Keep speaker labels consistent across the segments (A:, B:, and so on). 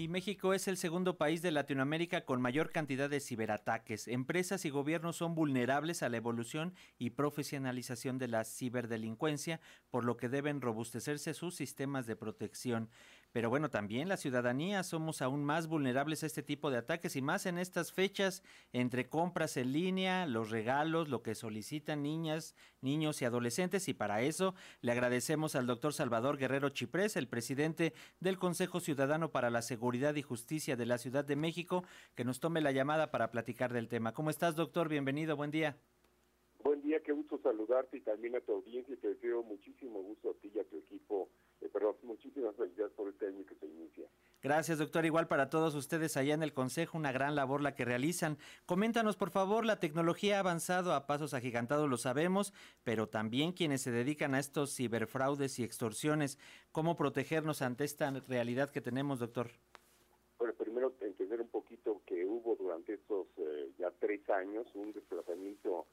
A: Y México es el segundo país de Latinoamérica con mayor cantidad de ciberataques. Empresas y gobiernos son vulnerables a la evolución y profesionalización de la ciberdelincuencia, por lo que deben robustecerse sus sistemas de protección. Pero bueno, también la ciudadanía somos aún más vulnerables a este tipo de ataques y más en estas fechas entre compras en línea, los regalos, lo que solicitan niñas, niños y adolescentes. Y para eso le agradecemos al doctor Salvador Guerrero Chiprés, el presidente del Consejo Ciudadano para la Seguridad y Justicia de la Ciudad de México, que nos tome la llamada para platicar del tema. ¿Cómo estás, doctor? Bienvenido, buen día.
B: Buen día, qué gusto saludarte y también a tu audiencia. Te deseo muchísimo gusto a ti y a tu equipo. Eh, perdón, muchísimas felicidades por este año que se inicia.
A: Gracias, doctor. Igual para todos ustedes allá en el Consejo, una gran labor la que realizan. Coméntanos, por favor, la tecnología ha avanzado a pasos agigantados, lo sabemos, pero también quienes se dedican a estos ciberfraudes y extorsiones. ¿Cómo protegernos ante esta realidad que tenemos, doctor?
B: Bueno, primero entender un poquito que hubo durante estos eh, ya tres años un desplazamiento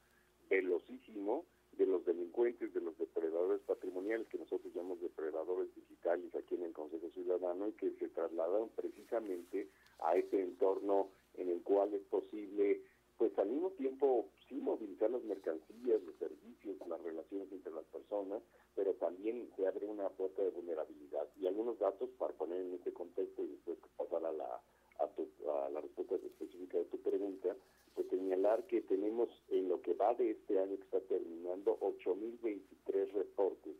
B: velocísimo de los delincuentes, de los depredadores patrimoniales, que nosotros llamamos depredadores digitales aquí en el Consejo Ciudadano, y que se trasladaron precisamente a ese entorno en el cual es posible, pues al mismo tiempo, sí movilizar las mercancías, los servicios, las relaciones entre las personas, pero también se abre una puerta de vulnerabilidad. Y algunos datos para poner en este contexto y después pasar a la, a, la respuesta específica de tu pregunta, pues señalar que tenemos en lo que va de este año que está terminando 8.023 reportes.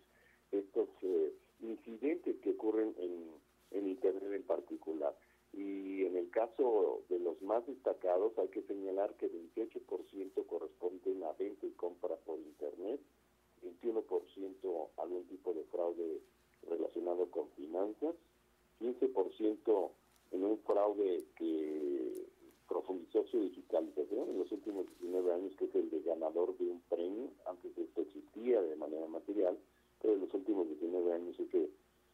B: Estos eh, incidentes que ocurren en, en Internet en particular. Y en el caso de los más destacados hay que señalar que 28% corresponden a venta y compra por Internet, 21% algún tipo de fraude relacionado con finanzas, 15% en un fraude que profundizó su digitalización en los últimos 19 años, que es el de ganador de un premio, antes de esto existía de manera material, pero en los últimos 19 años es que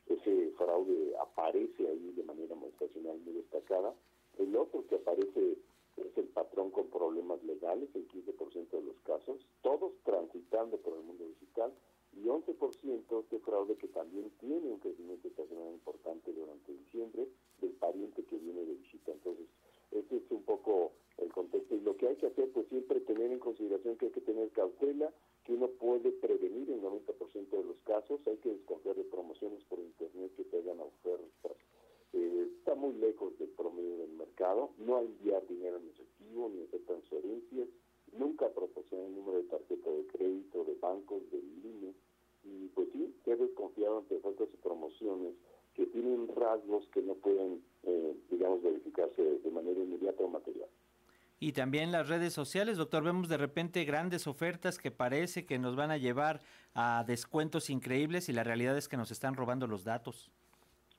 B: ese fraude aparece ahí de manera estacional muy destacada. El otro que aparece es el patrón con problemas legales, el 15% de los casos, todos transitando por el mundo digital, y 11% de fraude que también tiene un crecimiento estacional importante durante diciembre del pariente que viene de visita. Entonces, este es un poco el contexto. Y lo que hay que hacer, pues siempre tener en consideración que hay que tener cautela, que uno puede prevenir en 90% de los casos, hay que desconfiar de promociones por internet que te hagan ofertas. Eh, está muy lejos del promedio del mercado, no enviar dinero en efectivo ni hacer transferencias, nunca proporcionar el número de tarjeta de crédito, de bancos, de línea, y pues sí, he desconfiado ante ofertas y promociones que tienen rasgos que no pueden, eh, digamos, verificarse de manera inmediata o material.
A: Y también las redes sociales, doctor, vemos de repente grandes ofertas que parece que nos van a llevar a descuentos increíbles y la realidad es que nos están robando los datos.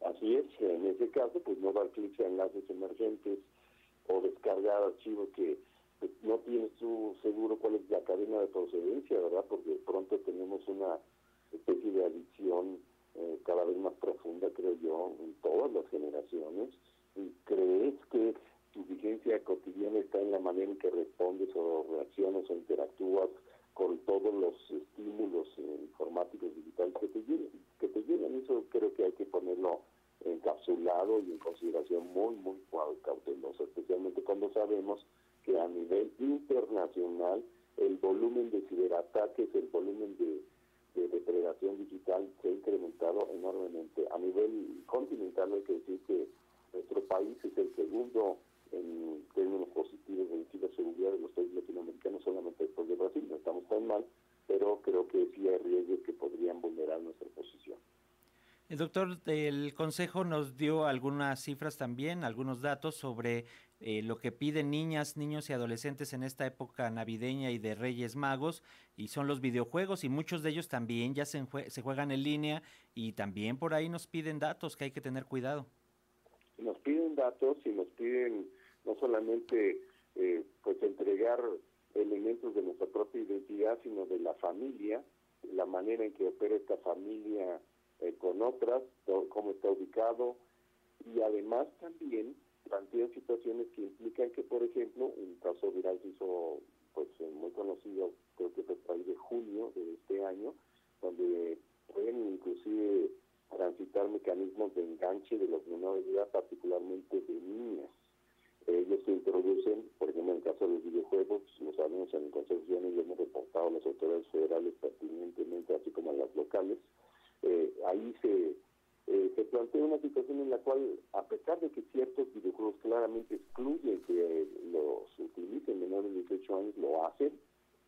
B: Así es, en ese caso, pues no dar clic a enlaces emergentes o descargar archivos que pues, no tienes tú seguro cuál es la cadena de procedencia, ¿verdad? Porque pronto tenemos una especie de adicción eh, cada vez más profunda, creo yo, en todas las generaciones. ¿Y crees que tu vigencia cotidiana está en la manera en que respondes o reaccionas o interactúas con todos los estímulos informáticos digitales que te llegan? Que te llegan. Eso creo que hay que ponerlo encapsulado y en consideración muy, muy cautelosa, especialmente cuando sabemos que a nivel internacional el volumen de ciberataques, el volumen de de depredación digital se ha incrementado enormemente. A nivel continental hay que decir que nuestro país es el segundo
A: El doctor del Consejo nos dio algunas cifras también, algunos datos sobre eh, lo que piden niñas, niños y adolescentes en esta época navideña y de Reyes Magos, y son los videojuegos, y muchos de ellos también ya se, se juegan en línea, y también por ahí nos piden datos que hay que tener cuidado.
B: Nos piden datos y nos piden no solamente eh, pues entregar elementos de nuestra propia identidad, sino de la familia, la manera en que opera esta familia está ubicado, y además también plantean situaciones que implican que, por ejemplo, un caso viral se hizo pues eh, muy conocido, creo que fue a de junio de este año, donde pueden inclusive transitar mecanismos de enganche de los menores de edad, particularmente de niñas. Ellos se introducen, por ejemplo, en el caso de los videojuegos, lo sabemos en el Consejo Ciudadano y hemos reportado a las autoridades federales pertinentemente, así como a las locales. Eh, ahí se, eh, se plantea una situación en la a pesar de que ciertos videojuegos claramente excluyen que los utilicen menores de 18 años, lo hacen,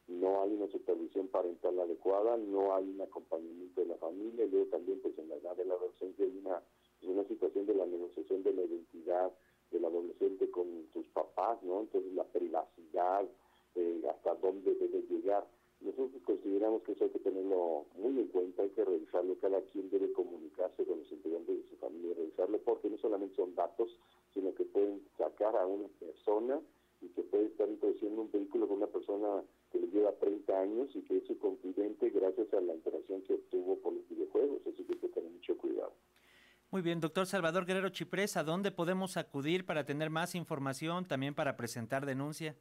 B: no hay una supervisión parental adecuada, no hay un acompañamiento de la familia, y luego también pues en la edad de la adolescencia hay una, pues, una situación de la negociación de la identidad del adolescente con sus papás, ¿no? Entonces la privacidad, eh, hasta dónde debe llegar. Nosotros consideramos que eso hay que tenerlo muy en cuenta, hay que revisarlo, cada quien debe comunicarse con los integrantes de su familia, revisarlo, porque no solamente son datos, sino que pueden sacar a una persona y que puede estar introduciendo un vehículo con una persona que le lleva 30 años y que es su confidente gracias a la interacción que obtuvo por los videojuegos. Así que hay que tener mucho cuidado.
A: Muy bien, doctor Salvador Guerrero Chiprés, ¿a dónde podemos acudir para tener más información, también para presentar denuncia?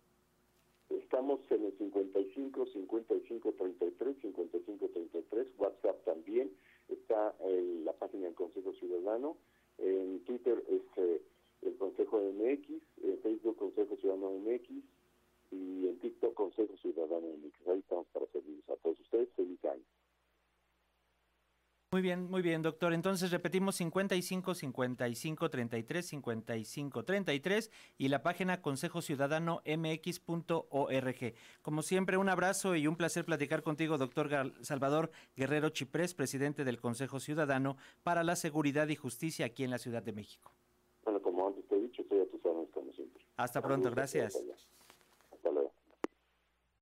B: Estamos en el 55 55 33 55 33, WhatsApp también, está en la página del Consejo Ciudadano, en Twitter es eh, el Consejo MX, en Facebook Consejo Ciudadano MX y en TikTok Consejo Ciudadano MX. Ahí estamos para servirles a todos ustedes. Feliz año.
A: Muy bien, muy bien, doctor. Entonces repetimos 55 55 33 55 33 y la página Consejo Ciudadano MX.org. Como siempre, un abrazo y un placer platicar contigo, doctor Salvador Guerrero Chiprés, presidente del Consejo Ciudadano para la Seguridad y Justicia aquí en la Ciudad de México.
B: Bueno, como antes te he dicho, estoy a tus órdenes como siempre.
A: Hasta pronto, gracias.